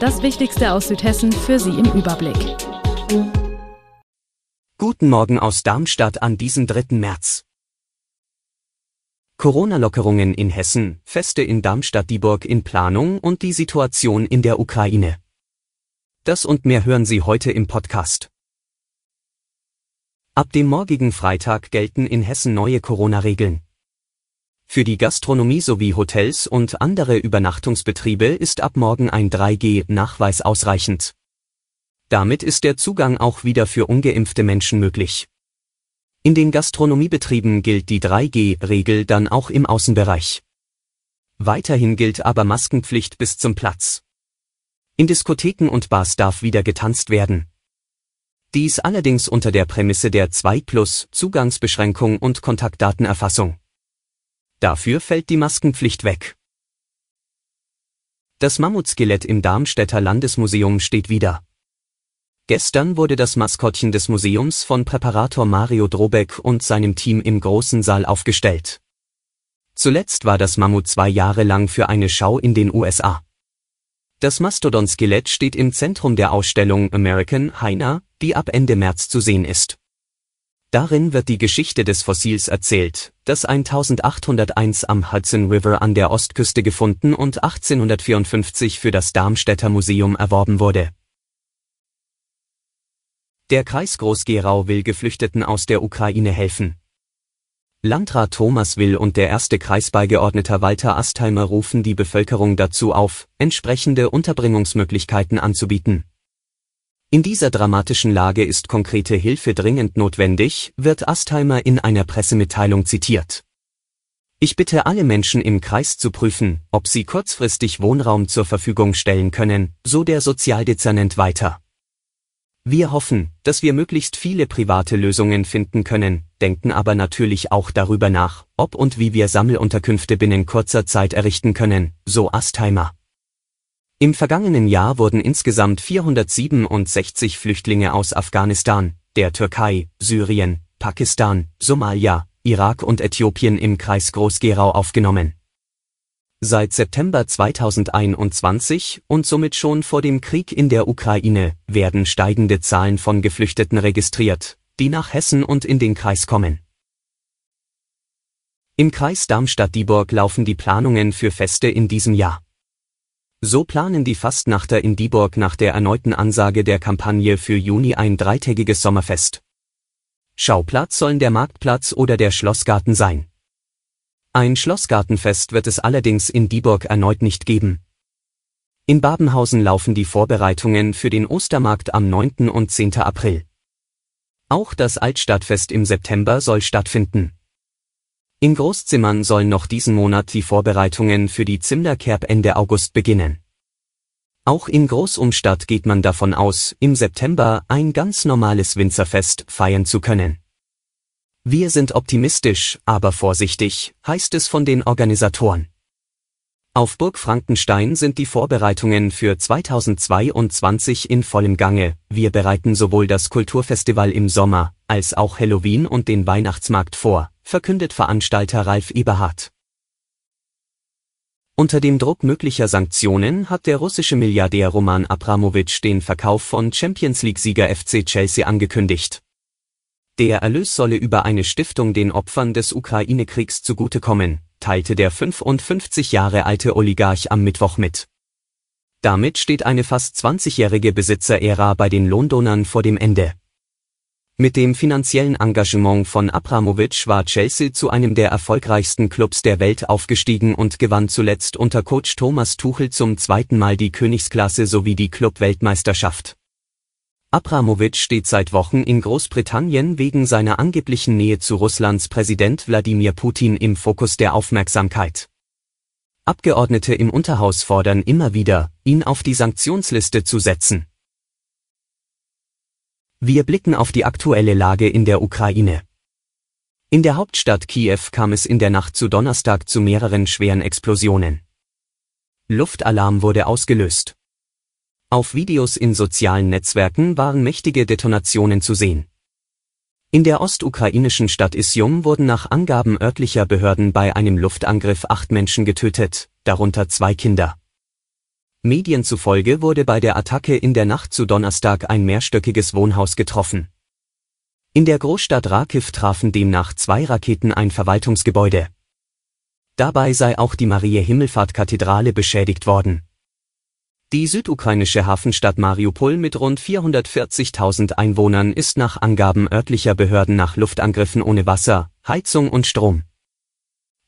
Das Wichtigste aus Südhessen für Sie im Überblick. Guten Morgen aus Darmstadt an diesem 3. März. Corona-Lockerungen in Hessen, Feste in Darmstadt-Dieburg in Planung und die Situation in der Ukraine. Das und mehr hören Sie heute im Podcast. Ab dem morgigen Freitag gelten in Hessen neue Corona-Regeln. Für die Gastronomie sowie Hotels und andere Übernachtungsbetriebe ist ab morgen ein 3G-Nachweis ausreichend. Damit ist der Zugang auch wieder für ungeimpfte Menschen möglich. In den Gastronomiebetrieben gilt die 3G-Regel dann auch im Außenbereich. Weiterhin gilt aber Maskenpflicht bis zum Platz. In Diskotheken und Bars darf wieder getanzt werden. Dies allerdings unter der Prämisse der 2 Plus Zugangsbeschränkung und Kontaktdatenerfassung. Dafür fällt die Maskenpflicht weg. Das Mammutskelett im Darmstädter Landesmuseum steht wieder. Gestern wurde das Maskottchen des Museums von Präparator Mario Drobeck und seinem Team im großen Saal aufgestellt. Zuletzt war das Mammut zwei Jahre lang für eine Schau in den USA. Das Mastodon-Skelett steht im Zentrum der Ausstellung American Hyena, die ab Ende März zu sehen ist. Darin wird die Geschichte des Fossils erzählt, das 1801 am Hudson River an der Ostküste gefunden und 1854 für das Darmstädter Museum erworben wurde. Der Kreis Groß-Gerau will Geflüchteten aus der Ukraine helfen. Landrat Thomas Will und der erste Kreisbeigeordneter Walter Astheimer rufen die Bevölkerung dazu auf, entsprechende Unterbringungsmöglichkeiten anzubieten. In dieser dramatischen Lage ist konkrete Hilfe dringend notwendig, wird Astheimer in einer Pressemitteilung zitiert. Ich bitte alle Menschen im Kreis zu prüfen, ob sie kurzfristig Wohnraum zur Verfügung stellen können, so der Sozialdezernent weiter. Wir hoffen, dass wir möglichst viele private Lösungen finden können, denken aber natürlich auch darüber nach, ob und wie wir Sammelunterkünfte binnen kurzer Zeit errichten können, so Astheimer. Im vergangenen Jahr wurden insgesamt 467 Flüchtlinge aus Afghanistan, der Türkei, Syrien, Pakistan, Somalia, Irak und Äthiopien im Kreis Groß-Gerau aufgenommen. Seit September 2021 und somit schon vor dem Krieg in der Ukraine werden steigende Zahlen von Geflüchteten registriert, die nach Hessen und in den Kreis kommen. Im Kreis Darmstadt-Dieburg laufen die Planungen für Feste in diesem Jahr. So planen die Fastnachter in Dieburg nach der erneuten Ansage der Kampagne für Juni ein dreitägiges Sommerfest. Schauplatz sollen der Marktplatz oder der Schlossgarten sein. Ein Schlossgartenfest wird es allerdings in Dieburg erneut nicht geben. In Babenhausen laufen die Vorbereitungen für den Ostermarkt am 9. und 10. April. Auch das Altstadtfest im September soll stattfinden. In Großzimmern sollen noch diesen Monat die Vorbereitungen für die Zimmerkerb Ende August beginnen. Auch in Großumstadt geht man davon aus, im September ein ganz normales Winzerfest feiern zu können. Wir sind optimistisch, aber vorsichtig, heißt es von den Organisatoren. Auf Burg Frankenstein sind die Vorbereitungen für 2022 in vollem Gange. Wir bereiten sowohl das Kulturfestival im Sommer als auch Halloween und den Weihnachtsmarkt vor, verkündet Veranstalter Ralf Eberhardt. Unter dem Druck möglicher Sanktionen hat der russische Milliardär Roman Abramowitsch den Verkauf von Champions League-Sieger FC Chelsea angekündigt. Der Erlös solle über eine Stiftung den Opfern des Ukraine-Kriegs zugutekommen, teilte der 55 Jahre alte Oligarch am Mittwoch mit. Damit steht eine fast 20-jährige Besitzerära bei den Londonern vor dem Ende. Mit dem finanziellen Engagement von Abramowitsch war Chelsea zu einem der erfolgreichsten Clubs der Welt aufgestiegen und gewann zuletzt unter Coach Thomas Tuchel zum zweiten Mal die Königsklasse sowie die Club-Weltmeisterschaft. Abramowitsch steht seit Wochen in Großbritannien wegen seiner angeblichen Nähe zu Russlands Präsident Wladimir Putin im Fokus der Aufmerksamkeit. Abgeordnete im Unterhaus fordern immer wieder, ihn auf die Sanktionsliste zu setzen. Wir blicken auf die aktuelle Lage in der Ukraine. In der Hauptstadt Kiew kam es in der Nacht zu Donnerstag zu mehreren schweren Explosionen. Luftalarm wurde ausgelöst. Auf Videos in sozialen Netzwerken waren mächtige Detonationen zu sehen. In der ostukrainischen Stadt Isjum wurden nach Angaben örtlicher Behörden bei einem Luftangriff acht Menschen getötet, darunter zwei Kinder. Medien zufolge wurde bei der Attacke in der Nacht zu Donnerstag ein mehrstöckiges Wohnhaus getroffen. In der Großstadt Rakiv trafen demnach zwei Raketen ein Verwaltungsgebäude. Dabei sei auch die Marie-Himmelfahrt-Kathedrale beschädigt worden. Die südukrainische Hafenstadt Mariupol mit rund 440.000 Einwohnern ist nach Angaben örtlicher Behörden nach Luftangriffen ohne Wasser, Heizung und Strom.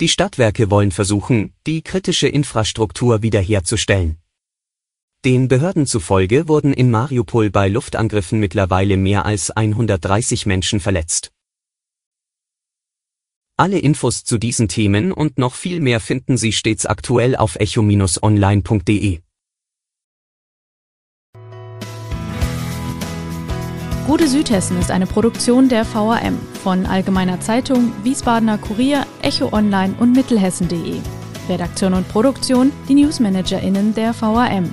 Die Stadtwerke wollen versuchen, die kritische Infrastruktur wiederherzustellen. Den Behörden zufolge wurden in Mariupol bei Luftangriffen mittlerweile mehr als 130 Menschen verletzt. Alle Infos zu diesen Themen und noch viel mehr finden Sie stets aktuell auf echo-online.de. Gute Südhessen ist eine Produktion der VAM von Allgemeiner Zeitung, Wiesbadener Kurier, Echo Online und Mittelhessen.de. Redaktion und Produktion die NewsmanagerInnen der VAM.